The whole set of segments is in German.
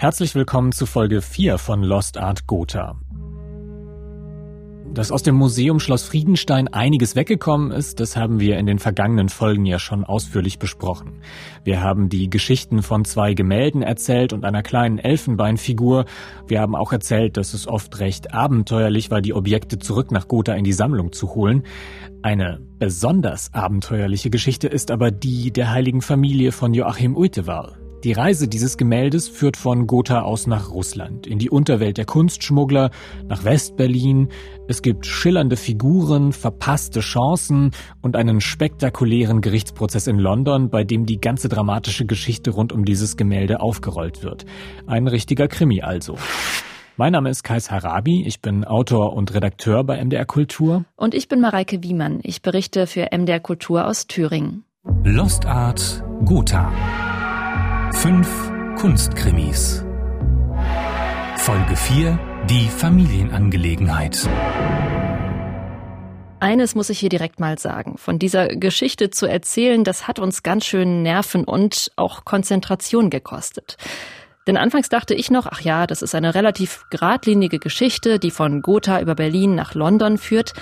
Herzlich willkommen zu Folge 4 von Lost Art Gotha. Dass aus dem Museum Schloss Friedenstein einiges weggekommen ist, das haben wir in den vergangenen Folgen ja schon ausführlich besprochen. Wir haben die Geschichten von zwei Gemälden erzählt und einer kleinen Elfenbeinfigur. Wir haben auch erzählt, dass es oft recht abenteuerlich war, die Objekte zurück nach Gotha in die Sammlung zu holen. Eine besonders abenteuerliche Geschichte ist aber die der heiligen Familie von Joachim Uitewal. Die Reise dieses Gemäldes führt von Gotha aus nach Russland, in die Unterwelt der Kunstschmuggler, nach Westberlin. Es gibt schillernde Figuren, verpasste Chancen und einen spektakulären Gerichtsprozess in London, bei dem die ganze dramatische Geschichte rund um dieses Gemälde aufgerollt wird. Ein richtiger Krimi also. Mein Name ist Kais Harabi, ich bin Autor und Redakteur bei MDR Kultur. Und ich bin Mareike Wiemann, ich berichte für MDR Kultur aus Thüringen. Lost Art Gotha. Fünf Kunstkrimis. Folge 4 Die Familienangelegenheit. Eines muss ich hier direkt mal sagen. Von dieser Geschichte zu erzählen, das hat uns ganz schön Nerven und auch Konzentration gekostet. Denn anfangs dachte ich noch, ach ja, das ist eine relativ geradlinige Geschichte, die von Gotha über Berlin nach London führt.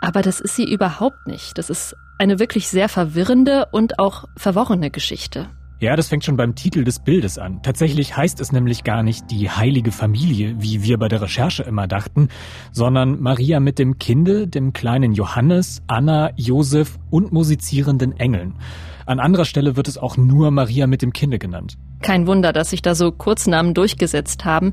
Aber das ist sie überhaupt nicht. Das ist eine wirklich sehr verwirrende und auch verworrene Geschichte. Ja, das fängt schon beim Titel des Bildes an. Tatsächlich heißt es nämlich gar nicht die heilige Familie, wie wir bei der Recherche immer dachten, sondern Maria mit dem Kinde, dem kleinen Johannes, Anna, Josef und musizierenden Engeln. An anderer Stelle wird es auch nur Maria mit dem Kinde genannt. Kein Wunder, dass sich da so Kurznamen durchgesetzt haben.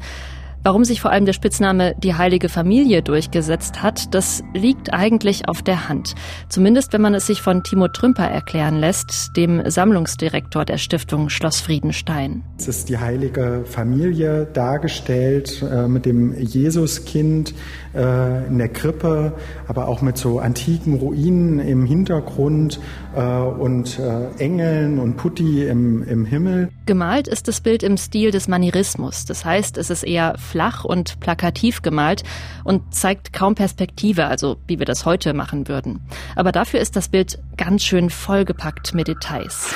Warum sich vor allem der Spitzname die heilige Familie durchgesetzt hat, das liegt eigentlich auf der Hand. Zumindest wenn man es sich von Timo Trümper erklären lässt, dem Sammlungsdirektor der Stiftung Schloss Friedenstein. Es ist die heilige Familie dargestellt äh, mit dem Jesuskind äh, in der Krippe, aber auch mit so antiken Ruinen im Hintergrund äh, und äh, Engeln und Putti im, im Himmel. Gemalt ist das Bild im Stil des Manierismus. Das heißt, es ist eher flach und plakativ gemalt und zeigt kaum Perspektive, also wie wir das heute machen würden. Aber dafür ist das Bild ganz schön vollgepackt mit Details.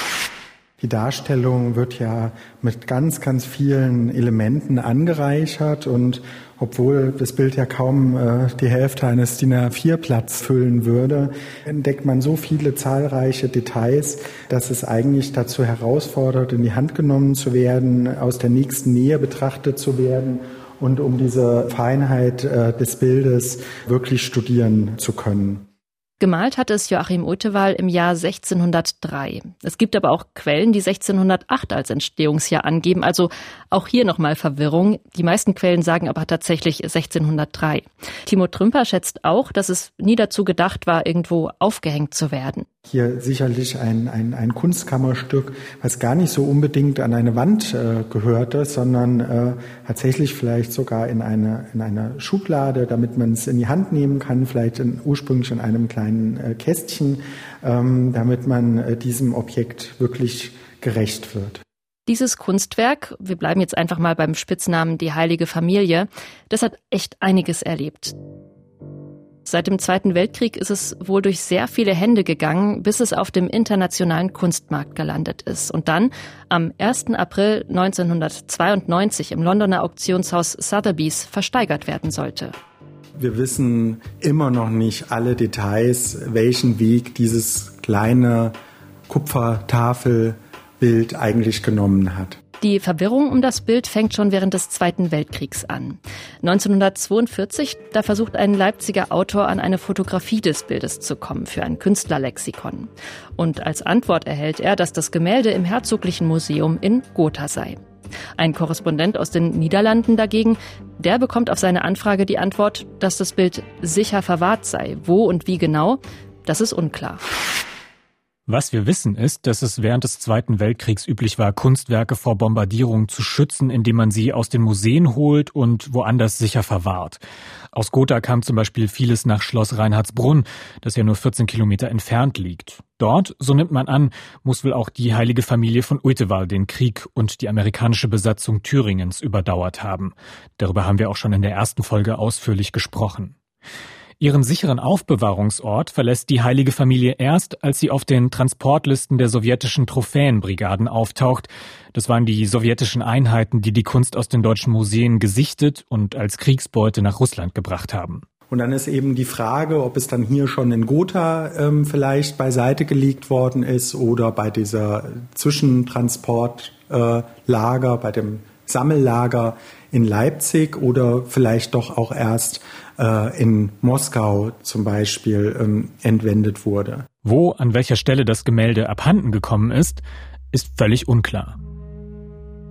Die Darstellung wird ja mit ganz, ganz vielen Elementen angereichert und obwohl das Bild ja kaum äh, die Hälfte eines DIN A4-Platz füllen würde, entdeckt man so viele zahlreiche Details, dass es eigentlich dazu herausfordert, in die Hand genommen zu werden, aus der nächsten Nähe betrachtet zu werden und um diese Feinheit äh, des Bildes wirklich studieren zu können. Gemalt hat es Joachim Utewal im Jahr 1603. Es gibt aber auch Quellen, die 1608 als Entstehungsjahr angeben, also auch hier nochmal Verwirrung. Die meisten Quellen sagen aber tatsächlich 1603. Timo Trümper schätzt auch, dass es nie dazu gedacht war, irgendwo aufgehängt zu werden hier sicherlich ein, ein, ein Kunstkammerstück, was gar nicht so unbedingt an eine Wand äh, gehörte, sondern äh, tatsächlich vielleicht sogar in eine, in eine Schublade, damit man es in die Hand nehmen kann, vielleicht in, ursprünglich in einem kleinen äh, Kästchen, ähm, damit man äh, diesem Objekt wirklich gerecht wird. Dieses Kunstwerk, wir bleiben jetzt einfach mal beim Spitznamen Die Heilige Familie, das hat echt einiges erlebt. Seit dem Zweiten Weltkrieg ist es wohl durch sehr viele Hände gegangen, bis es auf dem internationalen Kunstmarkt gelandet ist und dann am 1. April 1992 im Londoner Auktionshaus Sotheby's versteigert werden sollte. Wir wissen immer noch nicht alle Details, welchen Weg dieses kleine Kupfertafelbild eigentlich genommen hat. Die Verwirrung um das Bild fängt schon während des Zweiten Weltkriegs an. 1942, da versucht ein Leipziger Autor an eine Fotografie des Bildes zu kommen für ein Künstlerlexikon. Und als Antwort erhält er, dass das Gemälde im Herzoglichen Museum in Gotha sei. Ein Korrespondent aus den Niederlanden dagegen, der bekommt auf seine Anfrage die Antwort, dass das Bild sicher verwahrt sei. Wo und wie genau, das ist unklar. Was wir wissen ist, dass es während des Zweiten Weltkriegs üblich war, Kunstwerke vor Bombardierungen zu schützen, indem man sie aus den Museen holt und woanders sicher verwahrt. Aus Gotha kam zum Beispiel vieles nach Schloss Reinhardsbrunn, das ja nur 14 Kilometer entfernt liegt. Dort, so nimmt man an, muss wohl auch die heilige Familie von Uitewal den Krieg und die amerikanische Besatzung Thüringens überdauert haben. Darüber haben wir auch schon in der ersten Folge ausführlich gesprochen. Ihren sicheren Aufbewahrungsort verlässt die heilige Familie erst, als sie auf den Transportlisten der sowjetischen Trophäenbrigaden auftaucht. Das waren die sowjetischen Einheiten, die die Kunst aus den deutschen Museen gesichtet und als Kriegsbeute nach Russland gebracht haben. Und dann ist eben die Frage, ob es dann hier schon in Gotha ähm, vielleicht beiseite gelegt worden ist oder bei dieser Zwischentransportlager, äh, bei dem Sammellager in Leipzig oder vielleicht doch auch erst äh, in Moskau zum Beispiel ähm, entwendet wurde. Wo, an welcher Stelle das Gemälde abhanden gekommen ist, ist völlig unklar.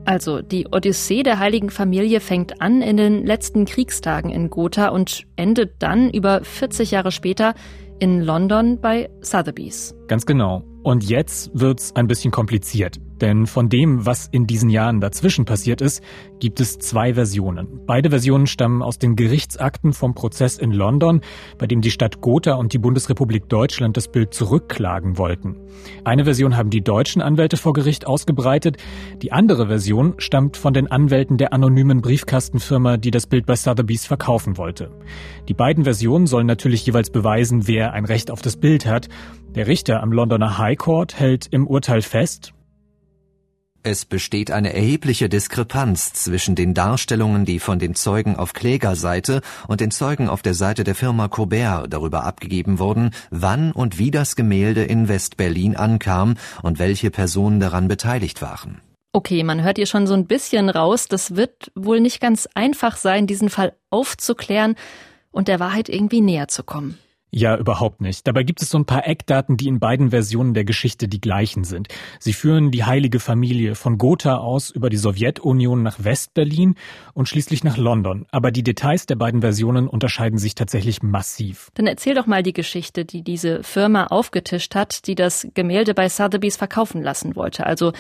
Also die Odyssee der heiligen Familie fängt an in den letzten Kriegstagen in Gotha und endet dann über 40 Jahre später in London bei Sotheby's. Ganz genau. Und jetzt wird's ein bisschen kompliziert. Denn von dem, was in diesen Jahren dazwischen passiert ist, gibt es zwei Versionen. Beide Versionen stammen aus den Gerichtsakten vom Prozess in London, bei dem die Stadt Gotha und die Bundesrepublik Deutschland das Bild zurückklagen wollten. Eine Version haben die deutschen Anwälte vor Gericht ausgebreitet, die andere Version stammt von den Anwälten der anonymen Briefkastenfirma, die das Bild bei Sotheby's verkaufen wollte. Die beiden Versionen sollen natürlich jeweils beweisen, wer ein Recht auf das Bild hat. Der Richter am Londoner High Court hält im Urteil fest, es besteht eine erhebliche Diskrepanz zwischen den Darstellungen, die von den Zeugen auf Klägerseite und den Zeugen auf der Seite der Firma Colbert darüber abgegeben wurden, wann und wie das Gemälde in West-Berlin ankam und welche Personen daran beteiligt waren. Okay, man hört hier schon so ein bisschen raus, das wird wohl nicht ganz einfach sein, diesen Fall aufzuklären und der Wahrheit irgendwie näher zu kommen. Ja, überhaupt nicht. Dabei gibt es so ein paar Eckdaten, die in beiden Versionen der Geschichte die gleichen sind. Sie führen die heilige Familie von Gotha aus über die Sowjetunion nach Westberlin und schließlich nach London. Aber die Details der beiden Versionen unterscheiden sich tatsächlich massiv. Dann erzähl doch mal die Geschichte, die diese Firma aufgetischt hat, die das Gemälde bei Sotheby's verkaufen lassen wollte. Also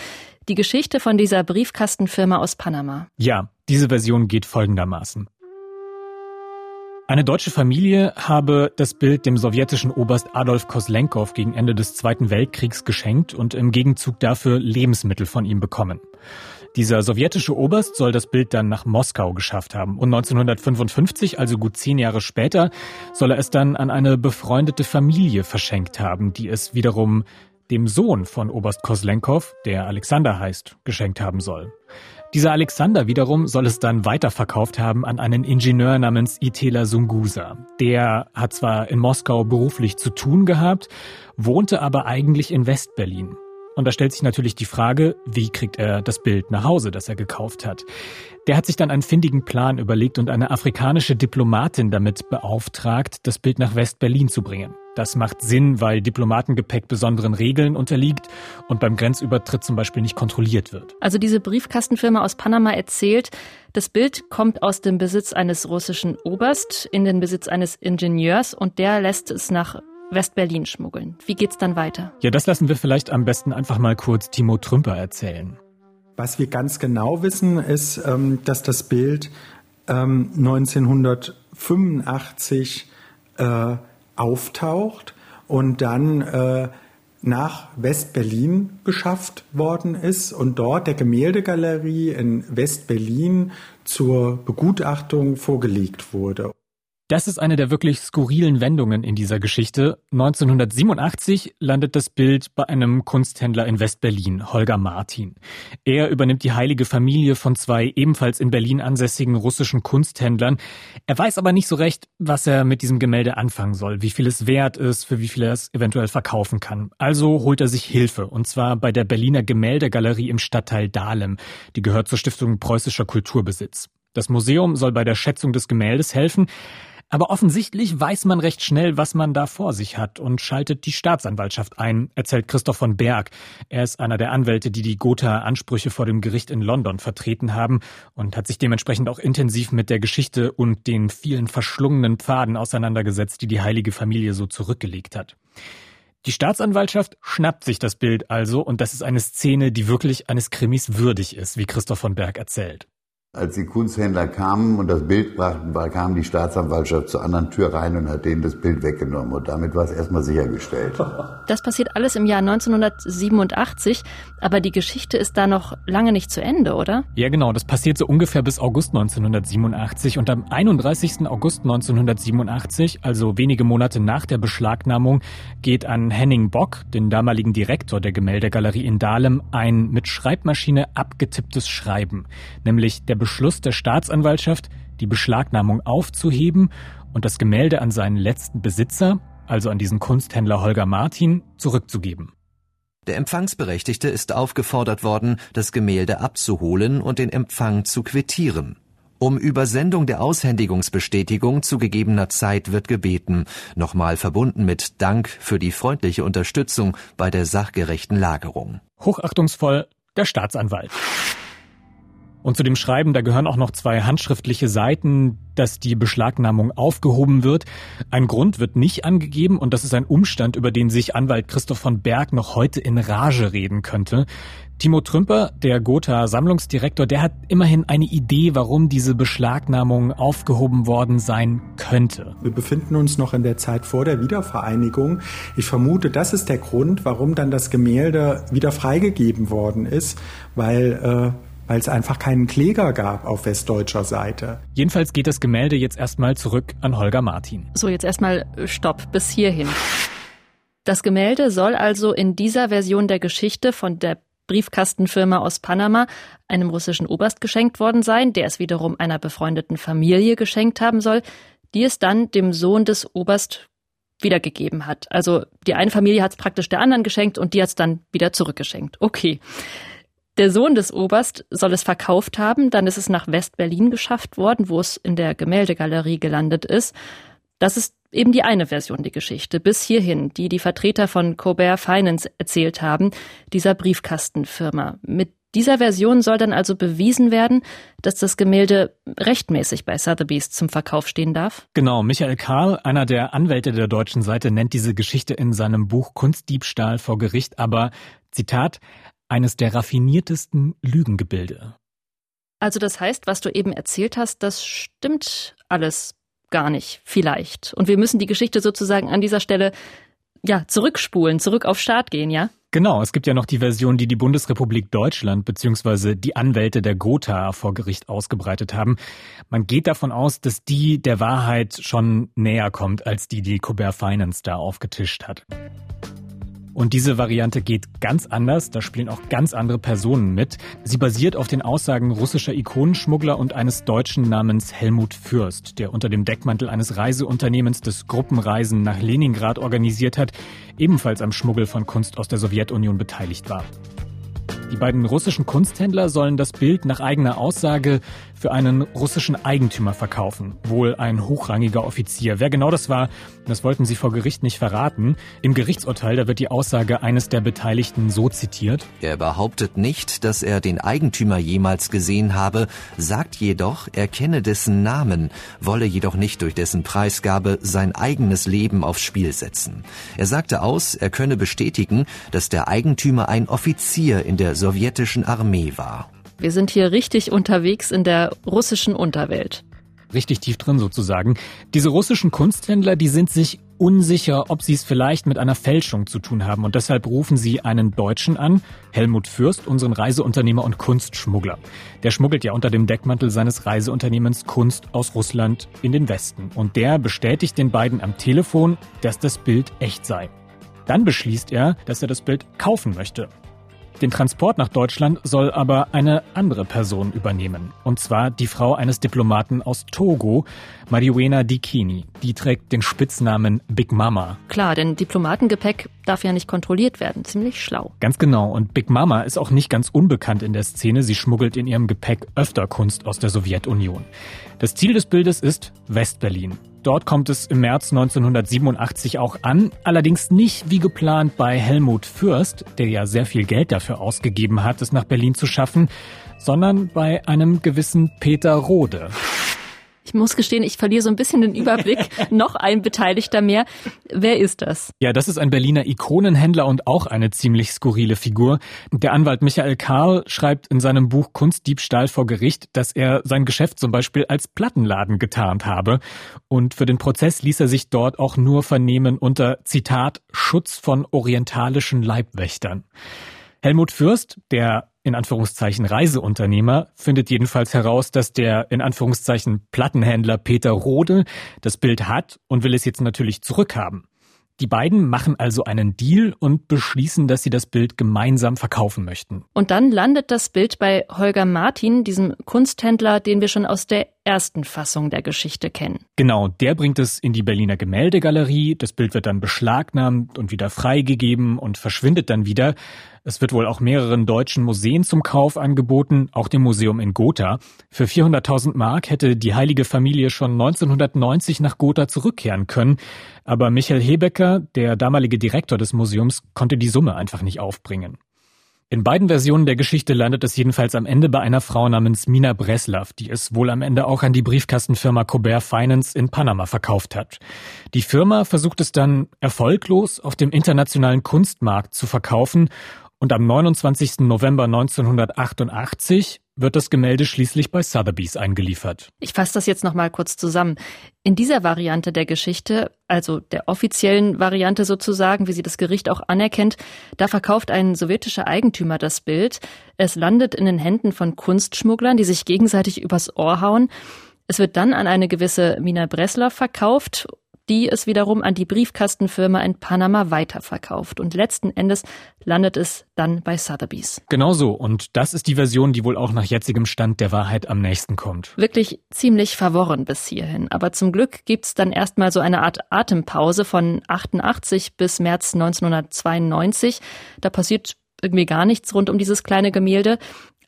die Geschichte von dieser Briefkastenfirma aus Panama. Ja, diese Version geht folgendermaßen. Eine deutsche Familie habe das Bild dem sowjetischen Oberst Adolf Koslenkow gegen Ende des Zweiten Weltkriegs geschenkt und im Gegenzug dafür Lebensmittel von ihm bekommen. Dieser sowjetische Oberst soll das Bild dann nach Moskau geschafft haben. Und 1955, also gut zehn Jahre später, soll er es dann an eine befreundete Familie verschenkt haben, die es wiederum dem Sohn von Oberst Koslenkow, der Alexander heißt, geschenkt haben soll. Dieser Alexander wiederum soll es dann weiterverkauft haben an einen Ingenieur namens Itela Sungusa. Der hat zwar in Moskau beruflich zu tun gehabt, wohnte aber eigentlich in Westberlin. Und da stellt sich natürlich die Frage, wie kriegt er das Bild nach Hause, das er gekauft hat? Der hat sich dann einen findigen Plan überlegt und eine afrikanische Diplomatin damit beauftragt, das Bild nach West-Berlin zu bringen. Das macht Sinn, weil Diplomatengepäck besonderen Regeln unterliegt und beim Grenzübertritt zum Beispiel nicht kontrolliert wird. Also diese Briefkastenfirma aus Panama erzählt, das Bild kommt aus dem Besitz eines russischen Oberst in den Besitz eines Ingenieurs und der lässt es nach West-Berlin schmuggeln. Wie geht's dann weiter? Ja, das lassen wir vielleicht am besten einfach mal kurz Timo Trümper erzählen. Was wir ganz genau wissen, ist, ähm, dass das Bild 1985 ähm, äh, auftaucht und dann äh, nach West-Berlin geschafft worden ist und dort der Gemäldegalerie in West-Berlin zur Begutachtung vorgelegt wurde. Das ist eine der wirklich skurrilen Wendungen in dieser Geschichte. 1987 landet das Bild bei einem Kunsthändler in Westberlin, Holger Martin. Er übernimmt die heilige Familie von zwei ebenfalls in Berlin ansässigen russischen Kunsthändlern. Er weiß aber nicht so recht, was er mit diesem Gemälde anfangen soll, wie viel es wert ist, für wie viel er es eventuell verkaufen kann. Also holt er sich Hilfe, und zwar bei der Berliner Gemäldegalerie im Stadtteil Dahlem. Die gehört zur Stiftung Preußischer Kulturbesitz. Das Museum soll bei der Schätzung des Gemäldes helfen. Aber offensichtlich weiß man recht schnell, was man da vor sich hat und schaltet die Staatsanwaltschaft ein, erzählt Christoph von Berg. Er ist einer der Anwälte, die die Gotha-Ansprüche vor dem Gericht in London vertreten haben und hat sich dementsprechend auch intensiv mit der Geschichte und den vielen verschlungenen Pfaden auseinandergesetzt, die die heilige Familie so zurückgelegt hat. Die Staatsanwaltschaft schnappt sich das Bild also und das ist eine Szene, die wirklich eines Krimis würdig ist, wie Christoph von Berg erzählt. Als die Kunsthändler kamen und das Bild brachten, kam die Staatsanwaltschaft zur anderen Tür rein und hat denen das Bild weggenommen. Und damit war es erstmal sichergestellt. Das passiert alles im Jahr 1987, aber die Geschichte ist da noch lange nicht zu Ende, oder? Ja, genau. Das passiert so ungefähr bis August 1987. Und am 31. August 1987, also wenige Monate nach der Beschlagnahmung, geht an Henning Bock, den damaligen Direktor der Gemäldegalerie in Dahlem, ein mit Schreibmaschine abgetipptes Schreiben, nämlich der Beschluss der Staatsanwaltschaft, die Beschlagnahmung aufzuheben und das Gemälde an seinen letzten Besitzer, also an diesen Kunsthändler Holger Martin, zurückzugeben. Der Empfangsberechtigte ist aufgefordert worden, das Gemälde abzuholen und den Empfang zu quittieren. Um Übersendung der Aushändigungsbestätigung zu gegebener Zeit wird gebeten, nochmal verbunden mit Dank für die freundliche Unterstützung bei der sachgerechten Lagerung. Hochachtungsvoll der Staatsanwalt. Und zu dem Schreiben, da gehören auch noch zwei handschriftliche Seiten, dass die Beschlagnahmung aufgehoben wird. Ein Grund wird nicht angegeben und das ist ein Umstand, über den sich Anwalt Christoph von Berg noch heute in Rage reden könnte. Timo Trümper, der Gotha Sammlungsdirektor, der hat immerhin eine Idee, warum diese Beschlagnahmung aufgehoben worden sein könnte. Wir befinden uns noch in der Zeit vor der Wiedervereinigung. Ich vermute, das ist der Grund, warum dann das Gemälde wieder freigegeben worden ist, weil äh, weil es einfach keinen Kläger gab auf westdeutscher Seite. Jedenfalls geht das Gemälde jetzt erstmal zurück an Holger Martin. So, jetzt erstmal Stopp bis hierhin. Das Gemälde soll also in dieser Version der Geschichte von der Briefkastenfirma aus Panama einem russischen Oberst geschenkt worden sein, der es wiederum einer befreundeten Familie geschenkt haben soll, die es dann dem Sohn des Oberst wiedergegeben hat. Also die eine Familie hat es praktisch der anderen geschenkt und die hat es dann wieder zurückgeschenkt. Okay. Der Sohn des Oberst soll es verkauft haben, dann ist es nach West-Berlin geschafft worden, wo es in der Gemäldegalerie gelandet ist. Das ist eben die eine Version der Geschichte, bis hierhin, die die Vertreter von Colbert Finance erzählt haben, dieser Briefkastenfirma. Mit dieser Version soll dann also bewiesen werden, dass das Gemälde rechtmäßig bei Sotheby's zum Verkauf stehen darf? Genau, Michael Karl, einer der Anwälte der deutschen Seite, nennt diese Geschichte in seinem Buch Kunstdiebstahl vor Gericht aber, Zitat, eines der raffiniertesten Lügengebilde. Also das heißt, was du eben erzählt hast, das stimmt alles gar nicht, vielleicht. Und wir müssen die Geschichte sozusagen an dieser Stelle ja, zurückspulen, zurück auf Start gehen, ja? Genau, es gibt ja noch die Version, die die Bundesrepublik Deutschland bzw. die Anwälte der Gotha vor Gericht ausgebreitet haben. Man geht davon aus, dass die der Wahrheit schon näher kommt, als die, die Colbert Finance da aufgetischt hat. Und diese Variante geht ganz anders, da spielen auch ganz andere Personen mit. Sie basiert auf den Aussagen russischer Ikonenschmuggler und eines Deutschen namens Helmut Fürst, der unter dem Deckmantel eines Reiseunternehmens des Gruppenreisen nach Leningrad organisiert hat, ebenfalls am Schmuggel von Kunst aus der Sowjetunion beteiligt war. Die beiden russischen Kunsthändler sollen das Bild nach eigener Aussage für einen russischen Eigentümer verkaufen, wohl ein hochrangiger Offizier. Wer genau das war, das wollten sie vor Gericht nicht verraten. Im Gerichtsurteil, da wird die Aussage eines der Beteiligten so zitiert. Er behauptet nicht, dass er den Eigentümer jemals gesehen habe, sagt jedoch, er kenne dessen Namen, wolle jedoch nicht durch dessen Preisgabe sein eigenes Leben aufs Spiel setzen. Er sagte aus, er könne bestätigen, dass der Eigentümer ein Offizier in der sowjetischen Armee war. Wir sind hier richtig unterwegs in der russischen Unterwelt. Richtig tief drin sozusagen. Diese russischen Kunsthändler, die sind sich unsicher, ob sie es vielleicht mit einer Fälschung zu tun haben und deshalb rufen sie einen Deutschen an, Helmut Fürst, unseren Reiseunternehmer und Kunstschmuggler. Der schmuggelt ja unter dem Deckmantel seines Reiseunternehmens Kunst aus Russland in den Westen und der bestätigt den beiden am Telefon, dass das Bild echt sei. Dann beschließt er, dass er das Bild kaufen möchte. Den Transport nach Deutschland soll aber eine andere Person übernehmen. Und zwar die Frau eines Diplomaten aus Togo, Mariuena Dikini. Die trägt den Spitznamen Big Mama. Klar, denn Diplomatengepäck darf ja nicht kontrolliert werden. Ziemlich schlau. Ganz genau. Und Big Mama ist auch nicht ganz unbekannt in der Szene. Sie schmuggelt in ihrem Gepäck öfter Kunst aus der Sowjetunion. Das Ziel des Bildes ist Westberlin. Dort kommt es im März 1987 auch an, allerdings nicht wie geplant bei Helmut Fürst, der ja sehr viel Geld dafür ausgegeben hat, es nach Berlin zu schaffen, sondern bei einem gewissen Peter Rode. Ich muss gestehen, ich verliere so ein bisschen den Überblick. Noch ein Beteiligter mehr. Wer ist das? Ja, das ist ein Berliner Ikonenhändler und auch eine ziemlich skurrile Figur. Der Anwalt Michael Karl schreibt in seinem Buch Kunstdiebstahl vor Gericht, dass er sein Geschäft zum Beispiel als Plattenladen getarnt habe. Und für den Prozess ließ er sich dort auch nur vernehmen unter Zitat Schutz von orientalischen Leibwächtern. Helmut Fürst, der in Anführungszeichen Reiseunternehmer, findet jedenfalls heraus, dass der in Anführungszeichen Plattenhändler Peter Rode das Bild hat und will es jetzt natürlich zurückhaben. Die beiden machen also einen Deal und beschließen, dass sie das Bild gemeinsam verkaufen möchten. Und dann landet das Bild bei Holger Martin, diesem Kunsthändler, den wir schon aus der ersten Fassung der Geschichte kennen. Genau, der bringt es in die Berliner Gemäldegalerie, das Bild wird dann beschlagnahmt und wieder freigegeben und verschwindet dann wieder. Es wird wohl auch mehreren deutschen Museen zum Kauf angeboten, auch dem Museum in Gotha. Für 400.000 Mark hätte die heilige Familie schon 1990 nach Gotha zurückkehren können. Aber Michael Hebecker, der damalige Direktor des Museums, konnte die Summe einfach nicht aufbringen. In beiden Versionen der Geschichte landet es jedenfalls am Ende bei einer Frau namens Mina Breslav, die es wohl am Ende auch an die Briefkastenfirma Colbert Finance in Panama verkauft hat. Die Firma versucht es dann erfolglos auf dem internationalen Kunstmarkt zu verkaufen und am 29. November 1988 wird das Gemälde schließlich bei Sotheby's eingeliefert. Ich fasse das jetzt noch mal kurz zusammen. In dieser Variante der Geschichte, also der offiziellen Variante sozusagen, wie sie das Gericht auch anerkennt, da verkauft ein sowjetischer Eigentümer das Bild. Es landet in den Händen von Kunstschmugglern, die sich gegenseitig übers Ohr hauen. Es wird dann an eine gewisse Mina Breslau verkauft die es wiederum an die Briefkastenfirma in Panama weiterverkauft. Und letzten Endes landet es dann bei Sotheby's. Genau so. Und das ist die Version, die wohl auch nach jetzigem Stand der Wahrheit am nächsten kommt. Wirklich ziemlich verworren bis hierhin. Aber zum Glück gibt's dann erstmal so eine Art Atempause von 88 bis März 1992. Da passiert irgendwie gar nichts rund um dieses kleine Gemälde.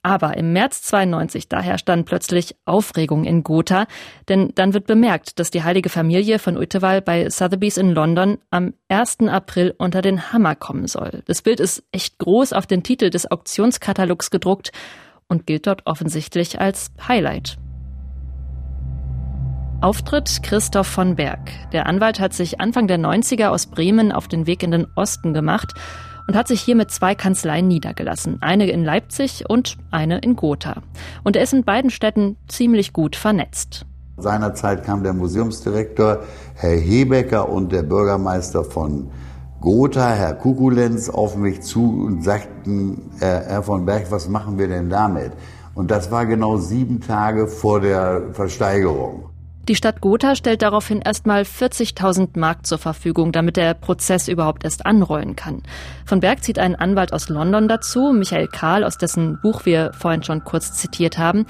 Aber im März 92, da herrscht dann plötzlich Aufregung in Gotha, denn dann wird bemerkt, dass die heilige Familie von Uetewal bei Sotheby's in London am 1. April unter den Hammer kommen soll. Das Bild ist echt groß auf den Titel des Auktionskatalogs gedruckt und gilt dort offensichtlich als Highlight. Auftritt Christoph von Berg. Der Anwalt hat sich Anfang der 90er aus Bremen auf den Weg in den Osten gemacht und hat sich hier mit zwei Kanzleien niedergelassen. Eine in Leipzig und eine in Gotha. Und er ist in beiden Städten ziemlich gut vernetzt. Seinerzeit kam der Museumsdirektor Herr Hebecker und der Bürgermeister von Gotha, Herr Kukulenz, auf mich zu und sagten, Herr von Berg, was machen wir denn damit? Und das war genau sieben Tage vor der Versteigerung. Die Stadt Gotha stellt daraufhin erstmal 40.000 Mark zur Verfügung, damit der Prozess überhaupt erst anrollen kann. Von Berg zieht ein Anwalt aus London dazu, Michael Karl, aus dessen Buch wir vorhin schon kurz zitiert haben.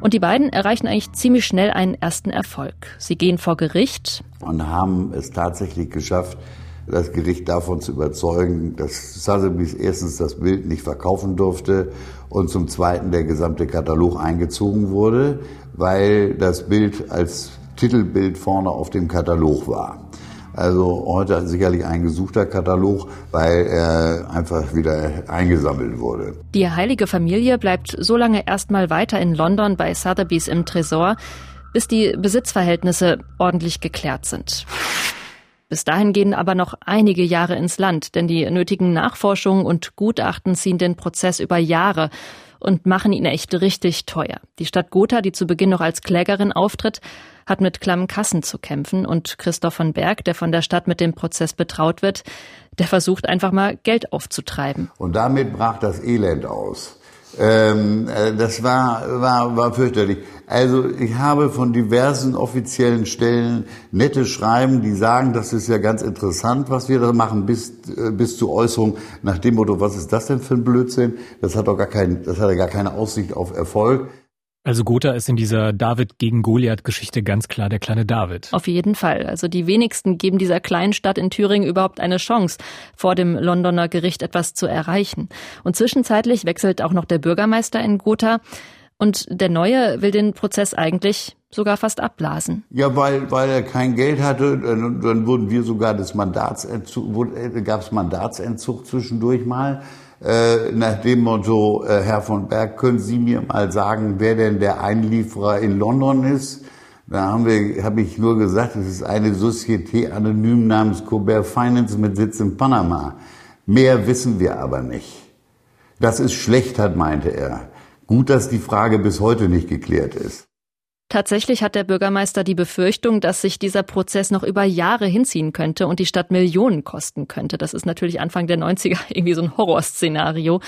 Und die beiden erreichen eigentlich ziemlich schnell einen ersten Erfolg. Sie gehen vor Gericht. Und haben es tatsächlich geschafft, das Gericht davon zu überzeugen, dass Sotheby's erstens das Bild nicht verkaufen durfte und zum Zweiten der gesamte Katalog eingezogen wurde, weil das Bild als Titelbild vorne auf dem Katalog war. Also heute sicherlich ein gesuchter Katalog, weil er einfach wieder eingesammelt wurde. Die heilige Familie bleibt so lange erstmal weiter in London bei Sotheby's im Tresor, bis die Besitzverhältnisse ordentlich geklärt sind. Bis dahin gehen aber noch einige Jahre ins Land, denn die nötigen Nachforschungen und Gutachten ziehen den Prozess über Jahre und machen ihn echt richtig teuer. Die Stadt Gotha, die zu Beginn noch als Klägerin auftritt, hat mit klammen Kassen zu kämpfen und Christoph von Berg, der von der Stadt mit dem Prozess betraut wird, der versucht einfach mal Geld aufzutreiben. Und damit brach das Elend aus. Ähm, äh, das war, war, war fürchterlich. Also ich habe von diversen offiziellen Stellen nette Schreiben, die sagen, das ist ja ganz interessant, was wir da machen, bis, äh, bis zur Äußerung nach dem Motto, was ist das denn für ein Blödsinn? Das hat doch gar kein, das hat ja gar keine Aussicht auf Erfolg. Also Gotha ist in dieser David gegen Goliath-Geschichte ganz klar der kleine David. Auf jeden Fall. Also die wenigsten geben dieser kleinen Stadt in Thüringen überhaupt eine Chance, vor dem Londoner Gericht etwas zu erreichen. Und zwischenzeitlich wechselt auch noch der Bürgermeister in Gotha. Und der Neue will den Prozess eigentlich sogar fast abblasen. Ja, weil, weil er kein Geld hatte, dann, dann wurden wir sogar des Mandatsentzug, äh, gab es Mandatsentzug zwischendurch mal äh, nach dem Motto, äh, Herr von Berg, können Sie mir mal sagen, wer denn der Einlieferer in London ist? Da haben wir, habe ich nur gesagt, es ist eine Société anonym namens Colbert Finance mit Sitz in Panama. Mehr wissen wir aber nicht. Das ist Schlechtheit, meinte er. Gut, dass die Frage bis heute nicht geklärt ist. Tatsächlich hat der Bürgermeister die Befürchtung, dass sich dieser Prozess noch über Jahre hinziehen könnte und die Stadt Millionen kosten könnte. Das ist natürlich Anfang der 90er irgendwie so ein Horrorszenario.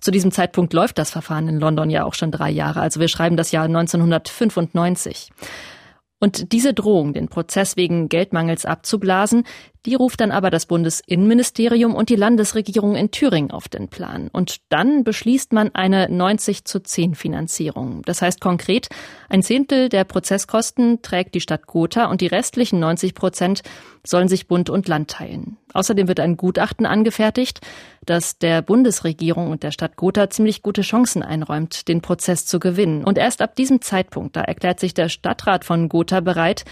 Zu diesem Zeitpunkt läuft das Verfahren in London ja auch schon drei Jahre. Also wir schreiben das Jahr 1995. Und diese Drohung, den Prozess wegen Geldmangels abzublasen, die ruft dann aber das Bundesinnenministerium und die Landesregierung in Thüringen auf den Plan. Und dann beschließt man eine 90 zu 10 Finanzierung. Das heißt konkret, ein Zehntel der Prozesskosten trägt die Stadt Gotha und die restlichen 90 Prozent sollen sich Bund und Land teilen. Außerdem wird ein Gutachten angefertigt, das der Bundesregierung und der Stadt Gotha ziemlich gute Chancen einräumt, den Prozess zu gewinnen. Und erst ab diesem Zeitpunkt, da erklärt sich der Stadtrat von Gotha bereit,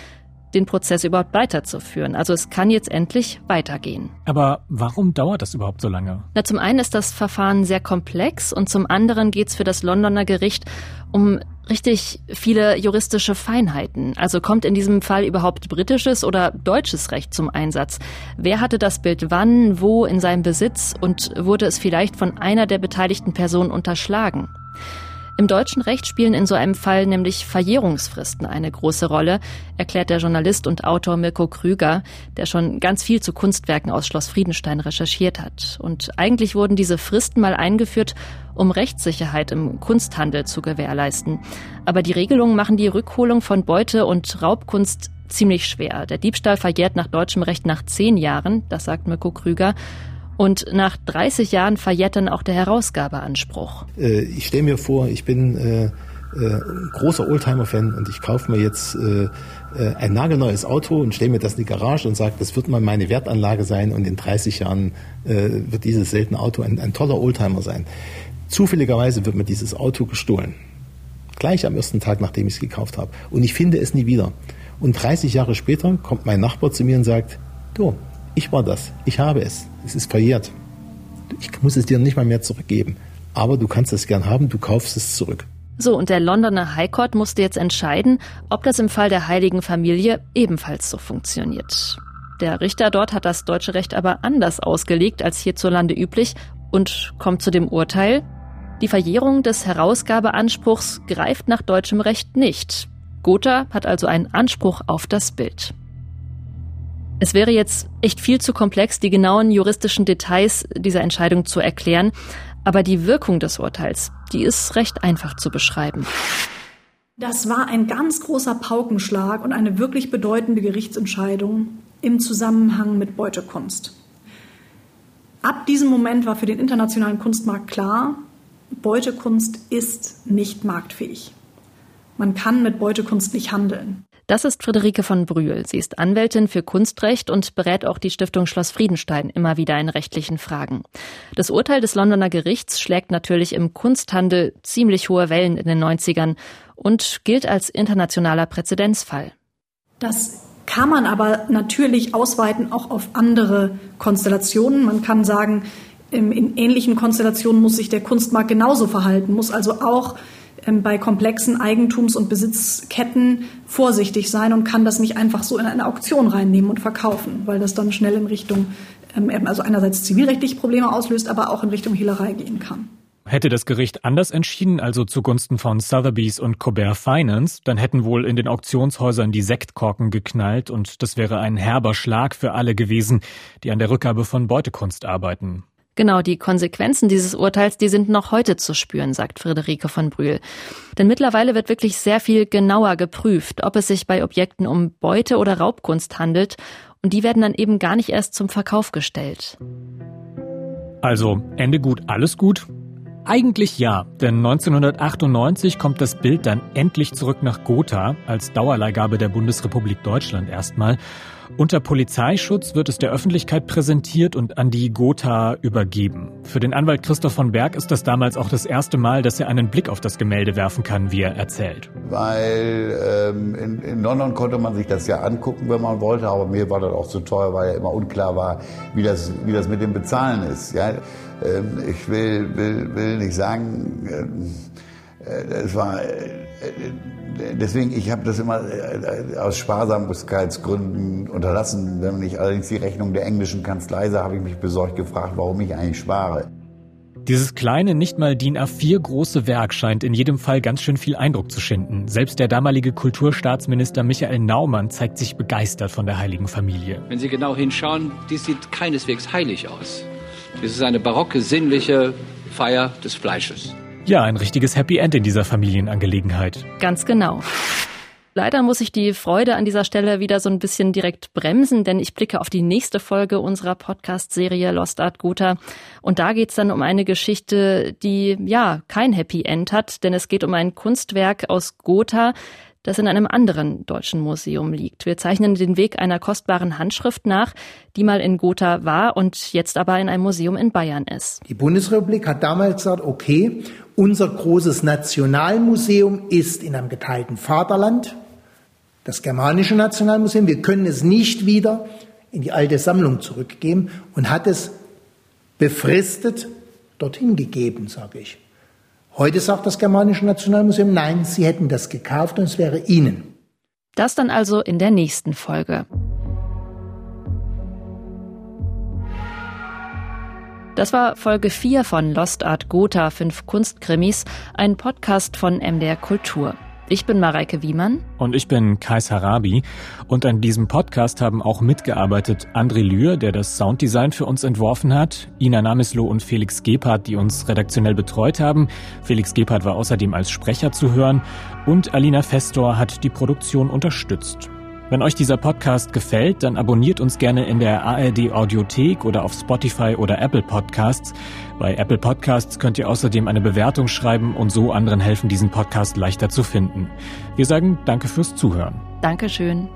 den Prozess überhaupt weiterzuführen. Also es kann jetzt endlich weitergehen. Aber warum dauert das überhaupt so lange? Na, zum einen ist das Verfahren sehr komplex und zum anderen geht es für das Londoner Gericht um richtig viele juristische Feinheiten. Also kommt in diesem Fall überhaupt britisches oder deutsches Recht zum Einsatz? Wer hatte das Bild wann, wo in seinem Besitz und wurde es vielleicht von einer der beteiligten Personen unterschlagen? Im deutschen Recht spielen in so einem Fall nämlich Verjährungsfristen eine große Rolle, erklärt der Journalist und Autor Mirko Krüger, der schon ganz viel zu Kunstwerken aus Schloss Friedenstein recherchiert hat. Und eigentlich wurden diese Fristen mal eingeführt, um Rechtssicherheit im Kunsthandel zu gewährleisten. Aber die Regelungen machen die Rückholung von Beute und Raubkunst ziemlich schwer. Der Diebstahl verjährt nach deutschem Recht nach zehn Jahren, das sagt Mirko Krüger. Und nach 30 Jahren verjährt dann auch der Herausgabeanspruch. Äh, ich stelle mir vor, ich bin äh, äh, großer Oldtimer-Fan und ich kaufe mir jetzt äh, äh, ein nagelneues Auto und stelle mir das in die Garage und sage, das wird mal meine Wertanlage sein und in 30 Jahren äh, wird dieses seltene Auto ein, ein toller Oldtimer sein. Zufälligerweise wird mir dieses Auto gestohlen. Gleich am ersten Tag, nachdem ich es gekauft habe. Und ich finde es nie wieder. Und 30 Jahre später kommt mein Nachbar zu mir und sagt, du, ich war das. Ich habe es. Es ist verjährt. Ich muss es dir nicht mal mehr zurückgeben. Aber du kannst es gern haben, du kaufst es zurück. So, und der Londoner High Court musste jetzt entscheiden, ob das im Fall der heiligen Familie ebenfalls so funktioniert. Der Richter dort hat das deutsche Recht aber anders ausgelegt als hierzulande üblich und kommt zu dem Urteil, die Verjährung des Herausgabeanspruchs greift nach deutschem Recht nicht. Gotha hat also einen Anspruch auf das Bild. Es wäre jetzt echt viel zu komplex, die genauen juristischen Details dieser Entscheidung zu erklären, aber die Wirkung des Urteils, die ist recht einfach zu beschreiben. Das war ein ganz großer Paukenschlag und eine wirklich bedeutende Gerichtsentscheidung im Zusammenhang mit Beutekunst. Ab diesem Moment war für den internationalen Kunstmarkt klar, Beutekunst ist nicht marktfähig. Man kann mit Beutekunst nicht handeln. Das ist Friederike von Brühl. Sie ist Anwältin für Kunstrecht und berät auch die Stiftung Schloss Friedenstein immer wieder in rechtlichen Fragen. Das Urteil des Londoner Gerichts schlägt natürlich im Kunsthandel ziemlich hohe Wellen in den 90ern und gilt als internationaler Präzedenzfall. Das kann man aber natürlich ausweiten auch auf andere Konstellationen. Man kann sagen, in ähnlichen Konstellationen muss sich der Kunstmarkt genauso verhalten, muss also auch bei komplexen Eigentums- und Besitzketten vorsichtig sein und kann das nicht einfach so in eine Auktion reinnehmen und verkaufen, weil das dann schnell in Richtung, ähm, also einerseits zivilrechtliche Probleme auslöst, aber auch in Richtung Hehlerei gehen kann. Hätte das Gericht anders entschieden, also zugunsten von Sotheby's und Colbert Finance, dann hätten wohl in den Auktionshäusern die Sektkorken geknallt und das wäre ein herber Schlag für alle gewesen, die an der Rückgabe von Beutekunst arbeiten. Genau, die Konsequenzen dieses Urteils, die sind noch heute zu spüren, sagt Friederike von Brühl. Denn mittlerweile wird wirklich sehr viel genauer geprüft, ob es sich bei Objekten um Beute oder Raubkunst handelt. Und die werden dann eben gar nicht erst zum Verkauf gestellt. Also, Ende gut, alles gut? Eigentlich ja, denn 1998 kommt das Bild dann endlich zurück nach Gotha als Dauerleihgabe der Bundesrepublik Deutschland erstmal. Unter Polizeischutz wird es der Öffentlichkeit präsentiert und an die Gotha übergeben. Für den Anwalt Christoph von Berg ist das damals auch das erste Mal, dass er einen Blick auf das Gemälde werfen kann, wie er erzählt. Weil ähm, in, in London konnte man sich das ja angucken, wenn man wollte, aber mir war das auch zu teuer, weil ja immer unklar war, wie das, wie das mit dem Bezahlen ist. Ja? Ähm, ich will, will, will nicht sagen, ähm, äh, es war äh, deswegen, ich habe das immer äh, aus Sparsamkeitsgründen unterlassen. Wenn ich allerdings die Rechnung der englischen Kanzlei sah, habe ich mich besorgt gefragt, warum ich eigentlich spare. Dieses kleine, nicht mal DIN A4 große Werk scheint in jedem Fall ganz schön viel Eindruck zu schinden. Selbst der damalige Kulturstaatsminister Michael Naumann zeigt sich begeistert von der heiligen Familie. Wenn Sie genau hinschauen, die sieht keineswegs heilig aus. Es ist eine barocke, sinnliche Feier des Fleisches. Ja, ein richtiges Happy End in dieser Familienangelegenheit. Ganz genau. Leider muss ich die Freude an dieser Stelle wieder so ein bisschen direkt bremsen, denn ich blicke auf die nächste Folge unserer Podcast-Serie Lost Art Gotha. Und da geht's dann um eine Geschichte, die ja kein Happy End hat, denn es geht um ein Kunstwerk aus Gotha, das in einem anderen deutschen Museum liegt. Wir zeichnen den Weg einer kostbaren Handschrift nach, die mal in Gotha war und jetzt aber in einem Museum in Bayern ist. Die Bundesrepublik hat damals gesagt, okay, unser großes Nationalmuseum ist in einem geteilten Vaterland das germanische Nationalmuseum. Wir können es nicht wieder in die alte Sammlung zurückgeben und hat es befristet dorthin gegeben, sage ich. Heute sagt das germanische Nationalmuseum, nein, sie hätten das gekauft und es wäre ihnen. Das dann also in der nächsten Folge. Das war Folge 4 von Lost Art Gotha 5 Kunstkrimis, ein Podcast von MDR Kultur. Ich bin Mareike Wiemann. Und ich bin Kais Harabi. Und an diesem Podcast haben auch mitgearbeitet André Lühr, der das Sounddesign für uns entworfen hat, Ina Namislo und Felix Gebhardt, die uns redaktionell betreut haben. Felix Gebhardt war außerdem als Sprecher zu hören. Und Alina Festor hat die Produktion unterstützt. Wenn euch dieser Podcast gefällt, dann abonniert uns gerne in der ARD Audiothek oder auf Spotify oder Apple Podcasts. Bei Apple Podcasts könnt ihr außerdem eine Bewertung schreiben und so anderen helfen, diesen Podcast leichter zu finden. Wir sagen Danke fürs Zuhören. Dankeschön.